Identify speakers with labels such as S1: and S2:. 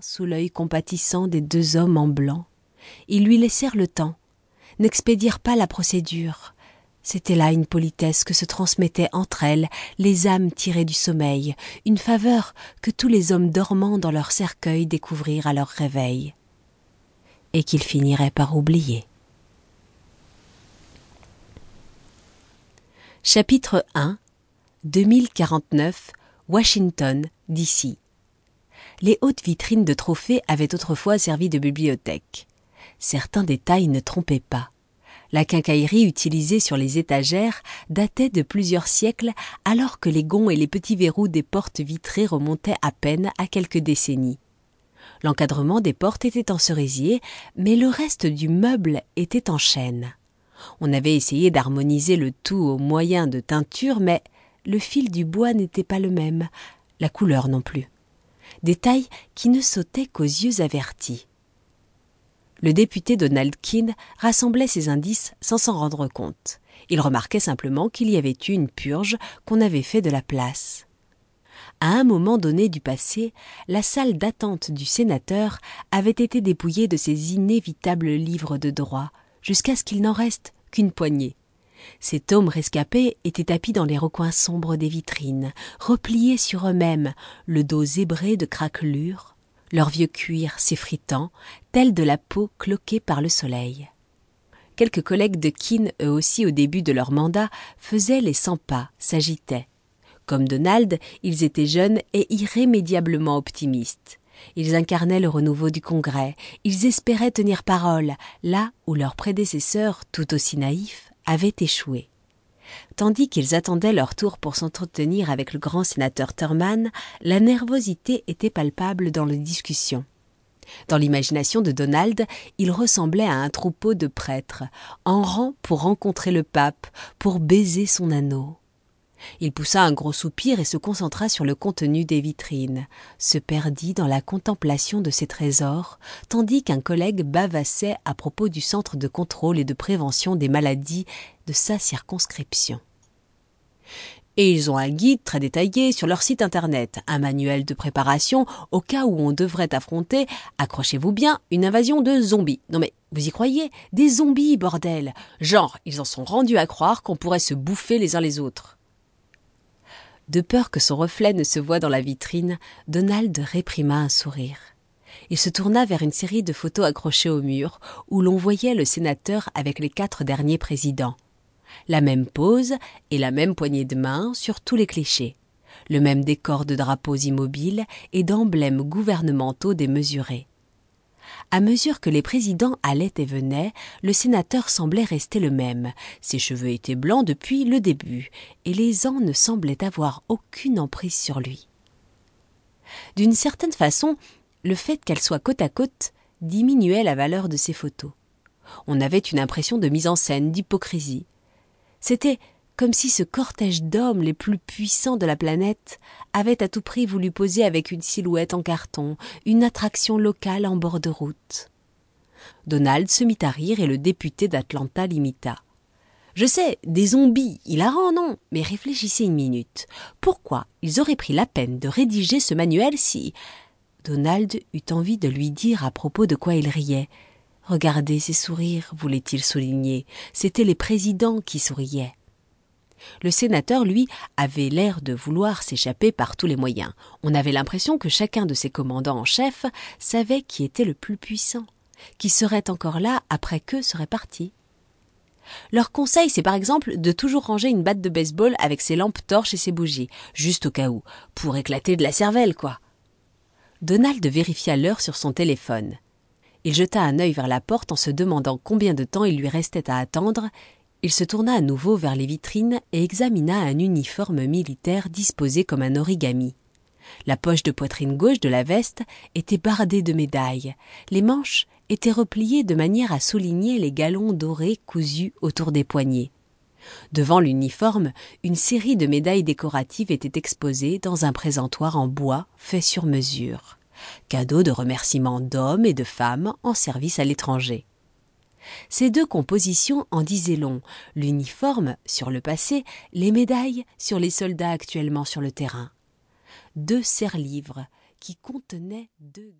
S1: sous l'œil compatissant des deux hommes en blanc. Ils lui laissèrent le temps, n'expédièrent pas la procédure. C'était là une politesse que se transmettaient entre elles les âmes tirées du sommeil, une faveur que tous les hommes dormants dans leur cercueil découvrirent à leur réveil, et qu'ils finiraient par oublier. Chapitre 1 2049 Washington, D.C. Les hautes vitrines de trophées avaient autrefois servi de bibliothèque. Certains détails ne trompaient pas. La quincaillerie utilisée sur les étagères datait de plusieurs siècles alors que les gonds et les petits verrous des portes vitrées remontaient à peine à quelques décennies. L'encadrement des portes était en cerisier, mais le reste du meuble était en chêne. On avait essayé d'harmoniser le tout au moyen de teinture, mais le fil du bois n'était pas le même, la couleur non plus. Détail qui ne sautait qu'aux yeux avertis. Le député Donald Keane rassemblait ces indices sans s'en rendre compte. Il remarquait simplement qu'il y avait eu une purge qu'on avait fait de la place. À un moment donné du passé, la salle d'attente du sénateur avait été dépouillée de ses inévitables livres de droit, jusqu'à ce qu'il n'en reste qu'une poignée. Ces tomes rescapés étaient tapis dans les recoins sombres des vitrines, repliés sur eux-mêmes, le dos zébré de craquelures, leur vieux cuir s'effritant, tel de la peau cloquée par le soleil. Quelques collègues de Keane, eux aussi au début de leur mandat, faisaient les cent pas, s'agitaient. Comme Donald, ils étaient jeunes et irrémédiablement optimistes. Ils incarnaient le renouveau du Congrès, ils espéraient tenir parole, là où leurs prédécesseurs, tout aussi naïfs, avaient échoué. Tandis qu'ils attendaient leur tour pour s'entretenir avec le grand sénateur Thurman, la nervosité était palpable dans les discussions. Dans l'imagination de Donald, il ressemblait à un troupeau de prêtres, en rang pour rencontrer le pape, pour baiser son anneau. Il poussa un gros soupir et se concentra sur le contenu des vitrines, se perdit dans la contemplation de ses trésors, tandis qu'un collègue bavassait à propos du centre de contrôle et de prévention des maladies de sa circonscription. Et ils ont un guide très détaillé sur leur site internet, un manuel de préparation au cas où on devrait affronter, accrochez-vous bien, une invasion de zombies. Non mais, vous y croyez? Des zombies, bordel Genre, ils en sont rendus à croire qu'on pourrait se bouffer les uns les autres. De peur que son reflet ne se voie dans la vitrine, Donald réprima un sourire. Il se tourna vers une série de photos accrochées au mur, où l'on voyait le sénateur avec les quatre derniers présidents. La même pose et la même poignée de main sur tous les clichés. Le même décor de drapeaux immobiles et d'emblèmes gouvernementaux démesurés. À mesure que les présidents allaient et venaient, le sénateur semblait rester le même. Ses cheveux étaient blancs depuis le début, et les ans ne semblaient avoir aucune emprise sur lui. D'une certaine façon, le fait qu'elles soient côte à côte diminuait la valeur de ces photos. On avait une impression de mise en scène, d'hypocrisie. C'était comme si ce cortège d'hommes les plus puissants de la planète avait à tout prix voulu poser avec une silhouette en carton, une attraction locale en bord de route. Donald se mit à rire et le député d'Atlanta l'imita. Je sais, des zombies, hilarant, non, mais réfléchissez une minute. Pourquoi ils auraient pris la peine de rédiger ce manuel si. Donald eut envie de lui dire à propos de quoi il riait. Regardez ces sourires, voulait-il souligner. C'étaient les présidents qui souriaient. Le sénateur, lui, avait l'air de vouloir s'échapper par tous les moyens. On avait l'impression que chacun de ses commandants en chef savait qui était le plus puissant, qui serait encore là après qu'eux seraient partis. Leur conseil, c'est par exemple de toujours ranger une batte de baseball avec ses lampes torches et ses bougies, juste au cas où, pour éclater de la cervelle, quoi. Donald vérifia l'heure sur son téléphone. Il jeta un œil vers la porte en se demandant combien de temps il lui restait à attendre il se tourna à nouveau vers les vitrines et examina un uniforme militaire disposé comme un origami. La poche de poitrine gauche de la veste était bardée de médailles. Les manches étaient repliées de manière à souligner les galons dorés cousus autour des poignets. Devant l'uniforme, une série de médailles décoratives était exposée dans un présentoir en bois fait sur mesure. Cadeau de remerciements d'hommes et de femmes en service à l'étranger. Ces deux compositions en disaient long, l'uniforme sur le passé, les médailles sur les soldats actuellement sur le terrain. Deux serre-livres qui contenaient deux